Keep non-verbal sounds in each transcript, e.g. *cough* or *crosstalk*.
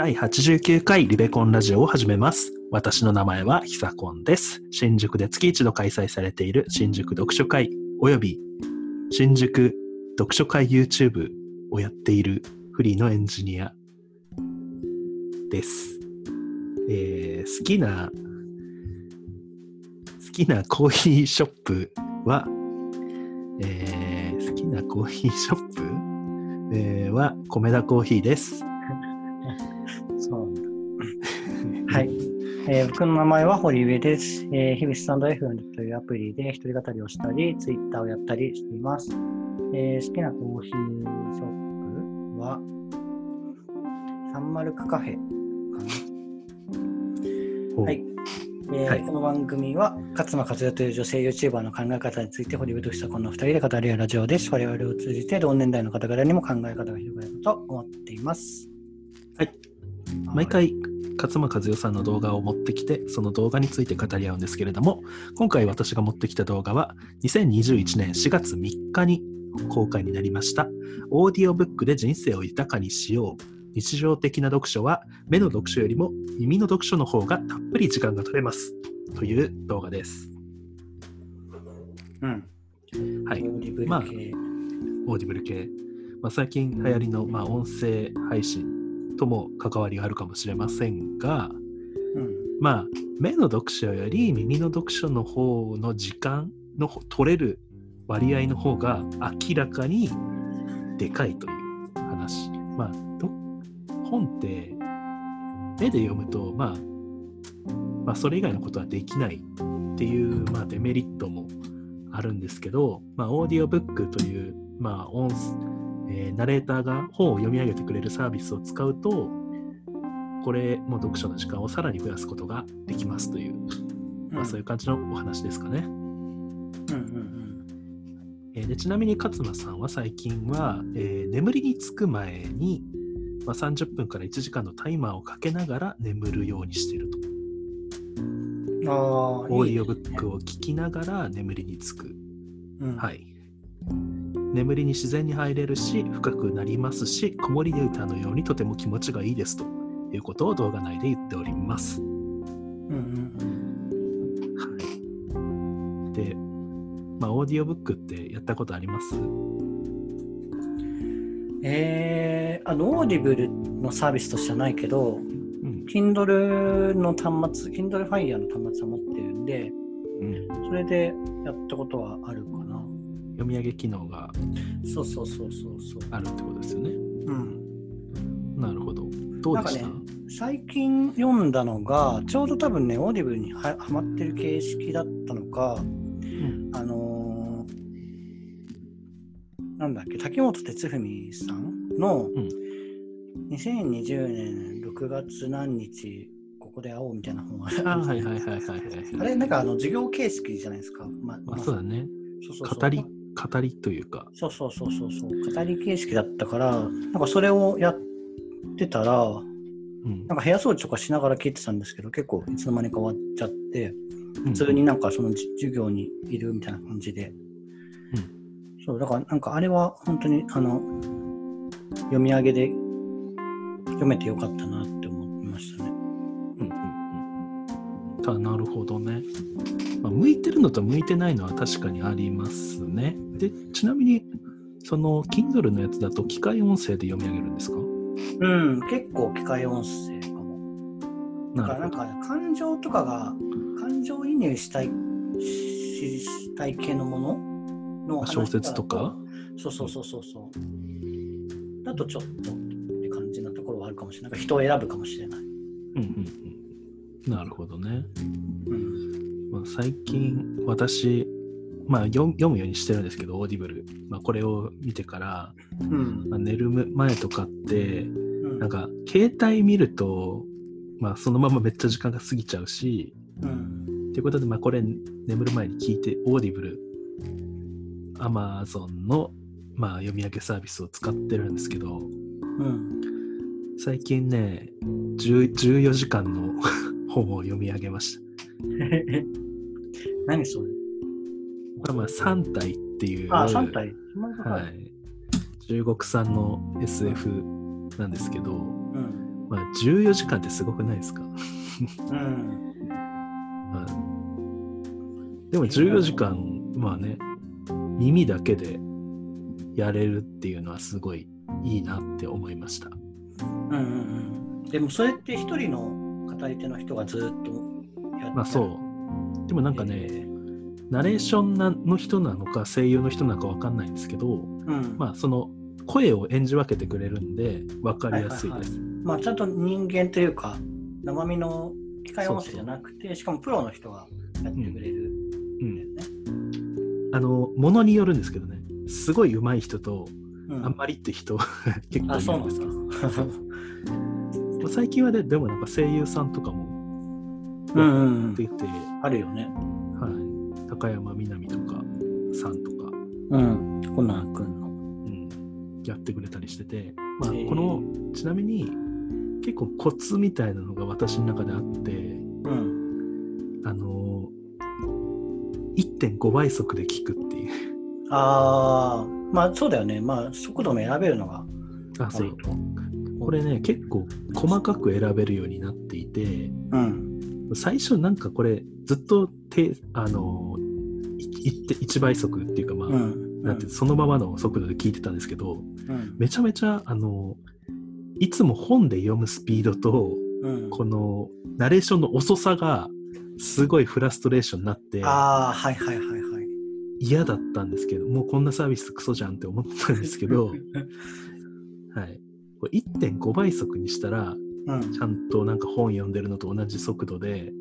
第89回リベコンラジオを始めます。私の名前はひさこんです。新宿で月一度開催されている新宿読書会および新宿読書会 YouTube をやっているフリーのエンジニアです。えー好きな好きなコーヒーショップは、えー好きなコーヒーショップ、えーは米田コーヒーです。はい。えー僕の名前は堀上です。えー日々スタンド FM というアプリで一人語りをしたり、ツイッターをやったりしています。えー好きなコーヒーショップは、サンマルクカフェかな。はい。えーはいこの番組は勝間和代という女性 YouTuber の考え方について堀部としたこの2人で語り合うラジオです。我々を通じて同年代の方々にも考え方が広がると思っています。はい。毎回勝間和代さんの動画を持ってきてその動画について語り合うんですけれども今回私が持ってきた動画は2021年4月3日に公開になりました。オーディオブックで人生を豊かにしよう。日常的な読書は目の読書よりも耳の読書の方がたっぷり時間が取れます。という動画です。うん。はい。オーディブルまあ系オーディブル系、まあ、最近流行りの、まあ、音声配信とも関わりがあるかもしれませんが、うん。まあ、目の読書より耳の読書の方の時間の取れる割合の方が明らかにでかいという話。まあ、ど本って目で読むと、まあ、まあ、それ以外のことはできないっていう、まあ、デメリットもあるんですけど、まあ、オーディオブックという、まあ、音えーナレーターが本を読み上げてくれるサービスを使うと、これも読書の時間をさらに増やすことができますという、まあ、そういう感じのお話ですかね。うんうんえーでちなみに勝間さんは最近は、えー眠りにつく前に、まあ、30分から1時間のタイマーをかけながら眠るようにしていると。うん。ああ、オーディオブックを聞きながら眠りにつく。うん、。はいい。眠りに自然に入れるし、深くなりますし、子守歌のようにとても気持ちがいいですということを動画内で言っております。うんうんはい。で、まあ、オーディオブックってやったことあります？うん。えー、あの、オーディブルのサービスとしてはないけど、うん。Kindle の端末、Kindle Fire の端末は持ってるんで、うん、それでやったことはある。読み上げ機能がそうそうそうそうそう。あるってことですよね。うん。なるほど。どうでした、なんか最近読んだのが、ちょうど多分ね、オーディブルにははまってる形式だったのか、うんあのーなんだっけ、瀧本哲史さんのうん2020年6月何日、ここで会おうみたいな本があはいはいはいはいはい。あれ、なんかあの授業形式じゃないですか。ままあ、そうだね。そうそうそう語り、語りというか。そうそうそうそうそう。語り形式だったから、なんかそれをやってたら、うんなんか部屋掃除とかしながら聞いてたんですけど、結構いつの間にか終わっちゃって、普普通になんかそのじ授業にいるみたいな感じで。そう、だからなんかあれは本当にあの、読み上げで読めてよかったなって思いましたね。うんうんうんたなるほどね。まあ、向いてるのと向いてないのは確かにありますね。で、ちなみに、その Kindle のやつだと機械音声で読み上げるんですか？うん、結構機械音声かも。だからなん。か感情とかが、感情移入したい、ししたい系のもの？の話小説とか？そうそうそうそうそう。だとちょっとって感じなところはあるかもしれない。なんか人を選ぶかもしれない。うんうんうん。なるほどね。うん。まあ、最近、私、まあ読、読むようにしてるんですけど、オーディブル。まあ、これを見てから、うん。まあ、寝る前とかって、うんなんか、携帯見ると、まあ、そのままめっちゃ時間が過ぎちゃうし、うん。ということで、まあ、これ、眠る前に聞いて、オーディブル、アマゾンの、まあ、読み上げサービスを使ってるんですけど、うん。最近ね、10 14時間の *laughs* 本を読み上げました。*laughs* 何それ？これはまあ、3体っていう、あ、3体。はい、中国産の SF なんですけど、うん。まあ、14時間ってすごくないですか、*laughs* うん。まあでも14時間、まあね、耳だけでやれるっていうのはすごいいいなって思いました。うんうんうん。でもそれって一人の語り手の人がずっとやってまあそう。でもなんかね、えーナレーションなの人なのか声優の人なのかわかんないんですけど、うん。まあその声を演じ分けてくれるんで分かりやすいです。まあちゃんと人間というか、生身の機械音声じゃなくて、しかもプロの人がやってくれるうんんだよね。あの、ものによるんですけどね、すごい上手い人と、うんあんまりって人 *laughs* 結構あ、いるんですけど、だ。最近はね、でもなんか声優さんとかもうんうんあるよね。はい、高山みなみとかさんとか、うん。コナー君の。うん、やってくれたりしてて、まあこのちなみに結構コツみたいなのが私の中であってうん。あの1.5倍速で聞くっていうああ、まあそうだよね。まあ速度も選べるのがあそう。これね結構細かく選べるようになっていてうん。最初なんかこれずっとてあの1倍速っていうかまあ、うん。なんてそのままの速度で聞いてたんですけどうん。めちゃめちゃあのいつも本で読むスピードとうん。このナレーションの遅さがすごいフラストレーションになってああ、はいはいはいはい。嫌だったんですけどもうこんなサービスクソじゃんって思ったんですけど、はい、これ1.5倍速にしたらうん。ちゃんとなんか本読んでるのと同じ速度で、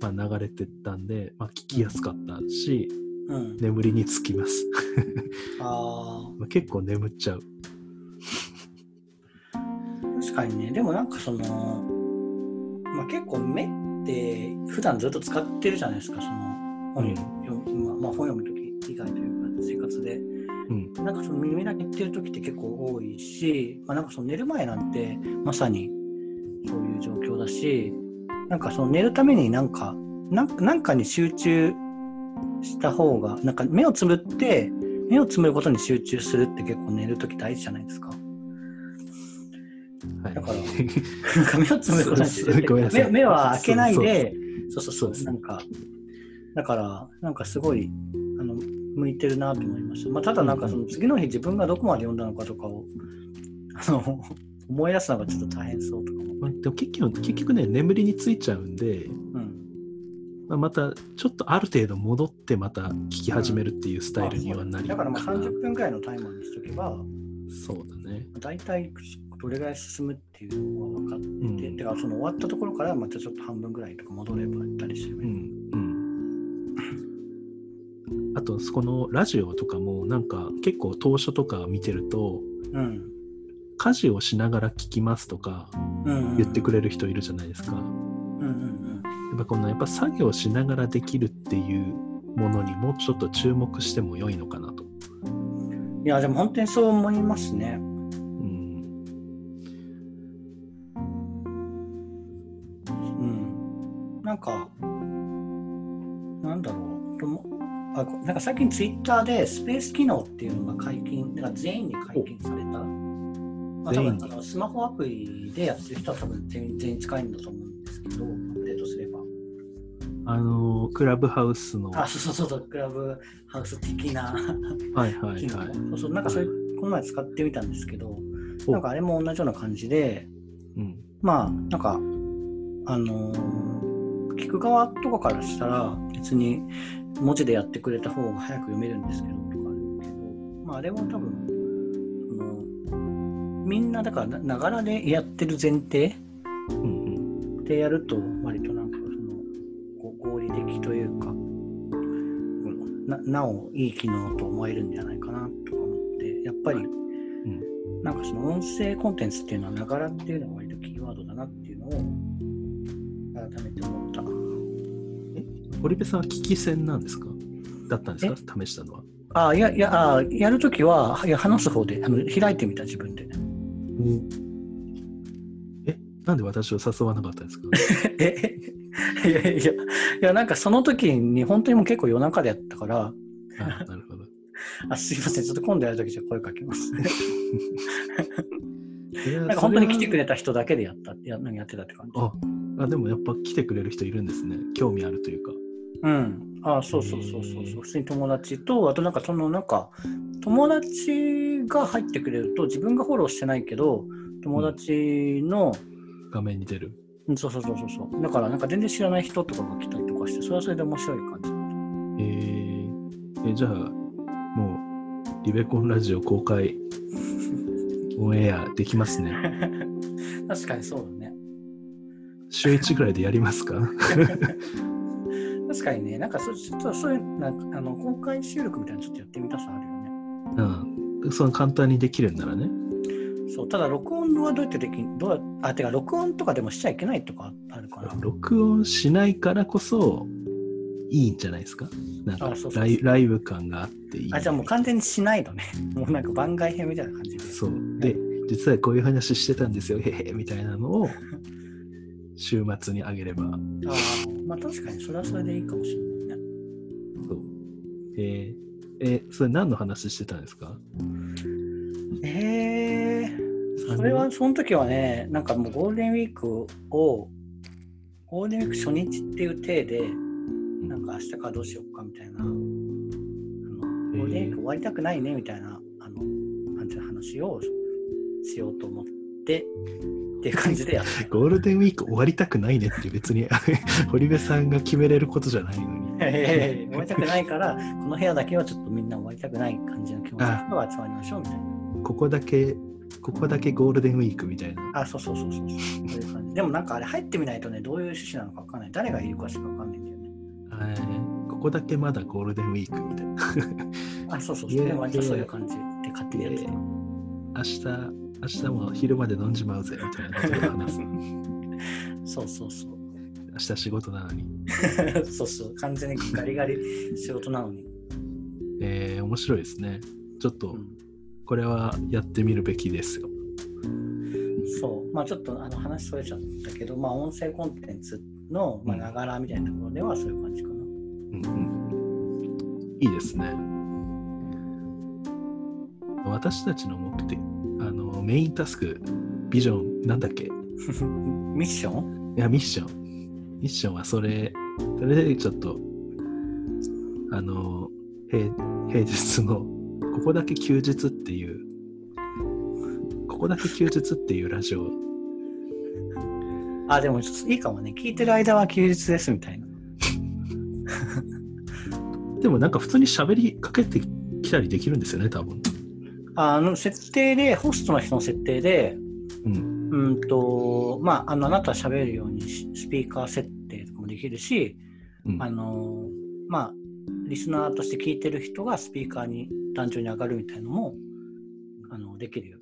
まあ、流れてったんで、まあ、聞きやすかったしうん。うん。眠りにつきます *laughs* あまあ結構眠っちゃうあ、確かにね。でもなんかその、まあ結構目って普段ずっと使ってるじゃないですか。その本読む、まあまあ本読むとき以外というか生活で。うんなんかその耳だけ言ってる時って結構多いし、まあ、なんかその寝る前なんてまさにそういう状況だし、なんかその寝るためになんか、なんなんかに集中した方が、なんか目をつぶって、目をつむることに集中するって結構寝る時大事じゃないですか。はいだからなんか目をつむることに集中目目は開けないで、そうそうそうなんか、だから、なんかすごい、あの、向いてるなと思いました。まあ、ただなんかその次の日自分がどこまで読んだのかとかを、あの、思い出すのがちょっと大変そうとかも。まあ、でも結局結局ね眠りについちゃうんで、うん。まあ、またちょっとある程度戻ってまた聞き始めるっていうスタイルにはなりだからまあかな30分くらいのタイマーにしとけば、そうだね大体どれぐらい進むっていうのは分かって、うんてかその終わったところからまたちょっと半分ぐらいとか戻ればやったりすればいい。うんうんあとそこのラジオとかもなんか結構当初とか見てるとうん。家事をしながら聞きますとかうん、言ってくれる人いるじゃないですか。うんうんやっぱこのやっぱ作業しながらできるっていうものにもうちょっと注目しても良いのかなと。うん。いや、でも本当にそう思いますね。うん、うん。なんか、なんだろう。ともあこなんか最近ツイッターでスペース機能っていうのが解禁、なんか全員に解禁された。まあ、多分あのスマホアプリでやってる人は多分全員全員使えるんだと思うんですけど、アップデートすれば。あのクラブハウスの。あ、そうそうそう、クラブハウス的なはいはい。はい。そうそう、なんかそれ、この前使ってみたんですけど、おなんかあれも同じような感じで、うんまあ、なんか、あのー聞く側とかからしたら、別に文字でやってくれた方が早く読めるんですけど、とかあるけど、まあ、あれは多分、みんなだからな、ながらでやってる前提うんうんでやると、割となんか、その、ご合理的というか、うんななおいい機能と思えるんじゃないかなとか思って、やっぱり、うんなんかその音声コンテンツっていうのは、ながらっていうのが割とキーワードだなっていうのを、改めて思った。堀部さんは聞き戦なんですか？だったんですか？試したのは。あいや、いや、あやるときは、いや話す方であの開いてみた、自分で。えなんで私を誘わなかったんですか？*laughs* えいやいやいや、なんかその時に本当にもう結構夜中でやったから、あなるほど。*laughs* あすいません、ちょっと今度やるときじゃ声かけます。*laughs* なんか本当に来てくれた人だけでやったややってたって感じ。ああ、でもやっぱ来てくれる人いるんですね。興味あるというか。うん。あそうそうそうそうそう。普通に友達と、あとなんかそのなんか、友達が入ってくれると、自分がフォローしてないけど、友達の、画面に出る。そうそうそうそう。だからなんか全然知らない人とかが来たりとかして、それはそれで面白い感じ。えー、えじゃあ、もう、リベコンラジオ公開 *laughs* オンエアできますね。*laughs* 確かにそうだね。週1ぐらいでやりますか？*laughs* 確かにね、なんかそちょっとそういうなんかあの公開収録みたいなのちょっとやってみたさあるよね。うん。その簡単にできるんならね。そう、ただ録音はどうやってできんどうやあ、てか録音とかでもしちゃいけないとかあるかな。録音しないからこそいいんじゃないですか？なんかライブ感があっていい。あ、じゃあもう完全にしないのね。*laughs* もうなんか番外編みたいな感じで。そう。で、実はこういう話してたんですよ、へへみたいなのを週末にあげれば。あーまあ確かにそれはそれでいいかもしれないね。そうえー、えーそれ何の話してたんですか？えー、それはその時はね、なんかもうゴールデンウィークを、ゴールデンウィーク初日っていう体で、なんか明日からどうしようかみたいな、あのゴールデンウィーク終わりたくないねみたいな、あの、なんていうの話をしようと思って、っていう感じでやって *laughs* ゴールデンウィーク終わりたくないねって別に堀部さんが決めれることじゃないのに。終わりたくないから、この部屋だけはちょっとみんな終わりたくない感じの気持ちの集まりましょうみたいな。ここだけ、ここだけゴールデンウィークみたいな。あ、そうそうそうそうそう。そういう感じ。でもなんかあれ入ってみないとね、どういう趣旨なのかわかんない。誰がいるかしかわかんないんだよね。えーここだけまだゴールデンウィークみたいな。あ、そうそうそう。でも割とそういう感じで勝手にやってた。明日、明日も昼まで飲んじまうぜみたいなことを話す。そうそうそう。明日仕事なのに。*laughs* そうそう。完全にガリガリ仕事なのに。*laughs* えー、面白いですね。ちょっとうんこれはやってみるべきですよ。そう。まあちょっとあの話それちゃったけど、まあ音声コンテンツのまあながらみたいなところではそういう感じかな。うんうん、いいですね。私たちの目的、あのメインタスク、ビジョン、なんだっけ？い *laughs* ミッション？や、ミッション。ミッションはそれ、それでちょっと、あの、平平日の、ここだけ休日っていう、ここだけ休日っていうラジオ、*laughs* あ、でもいいかもね。聞いてる間は休日ですみたいな。*laughs* でもなんか普通に喋りかけてきたりできるんですよね、多分。あの設定で、ホストの人の設定で、うん。うんと、まあ、あのあなたは喋るようにしスピーカー設定とかもできるし、うんあの、まあ、リスナーとして聞いてる人がスピーカーに単純に上がるみたいなのも、あの、できるよ。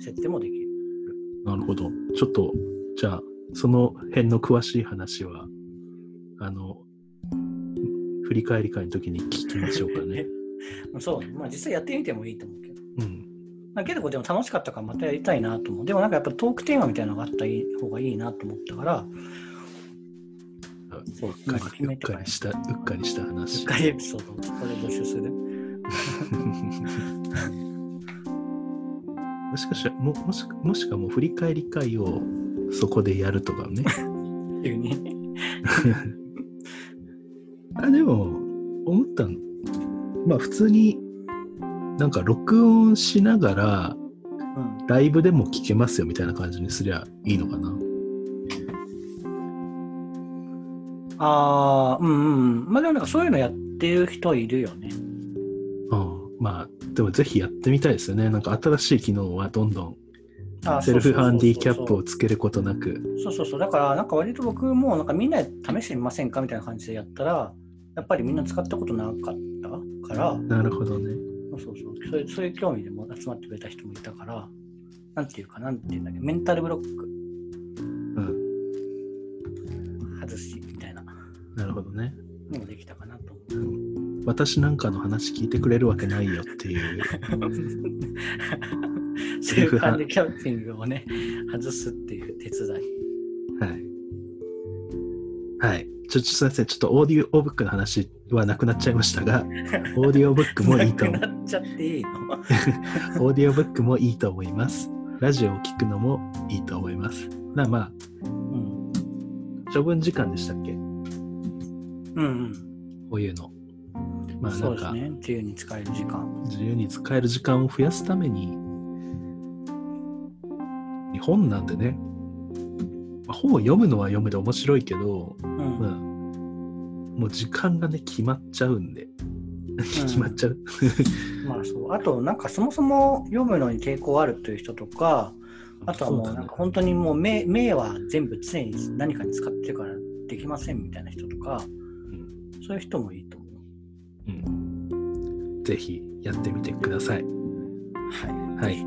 設定もできる。なるほど。ちょっと、じゃあ、その辺の詳しい話は、あの、振り返り会の時に聞きましょうかね。*laughs* そうね。まあ、実際やってみてもいいと思うけど。うん。まあ、けど、でも楽しかったからまたやりたいなと思う。でもなんかやっぱトークテーマみたいなのがあった方がいいなと思ったから、そう、うっかかりうっかりした、うっかりした話。一回エピソードをここで募集する。*laughs* もしかしたらももしかもしかもう振り返り会をそこでやるとかね。急に。*laughs* *laughs* あでも、思ったの。まあ普通に、なんか録音しながら、うん。ライブでも聞けますよみたいな感じにすりゃいいのかな。ああ、うんうん。まあでもなんかそういうのやってる人いるよね。うん、まあ、でもぜひやってみたいですよね。なんか新しい機能はどんどんセルフハンディキャップをつけることなく。そうそうそう。だからなんか割と僕もなんかみんなで試してみませんかみたいな感じでやったら、やっぱりみんな使ったことなかったから、なるほどね。そういうそういう興味でも集まってくれた人もいたから、なんていうか、なんていうんだっけ、メンタルブロックうん、外しみたいななるほどね。のもできたかなと思うん、私なんかの話聞いてくれるわけないよっていう。*laughs* う。セルフハンディキャッピングをね、外すっていう手伝い。はい。はい。ちょ、ちょすいません。ちょっとオーディオブックの話はなくなっちゃいましたが、オーディオブックもいいと思いいのオーディオブックもいいと思います。*laughs* ラジオを聞くのもいいと思います。なまあ、うん。処分時間でしたっけ？うんうん。こういうの。まあなんか、ね。自由に使える時間。自由に使える時間を増やすために、日本なんでね、まあ本を読むのは読むで面白いけど、うん。まあ、もう時間がね、決まっちゃうんで、*laughs* 決まっちゃう。*laughs* まあそう。あと、なんかそもそも読むのに抵抗あるという人とか、あとはもうなんか本当にもう目目は全部常に何かに使ってるからできませんみたいな人とか、うんそういう人もいいと思う。うんぜひやってみてください。はい。はい。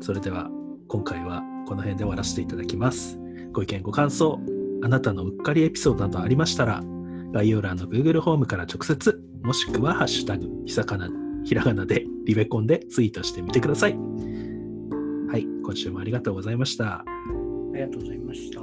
それでは今回はこの辺で終わらせていただきます。ご意見、ご感想、あなたのうっかりエピソードなどありましたら、概要欄の Google ホームから直接、もしくはハッシュタグ、ひさかな、ひらがなで、リベコンでツイートしてみてください。はい、今週もありがとうございました。ありがとうございました。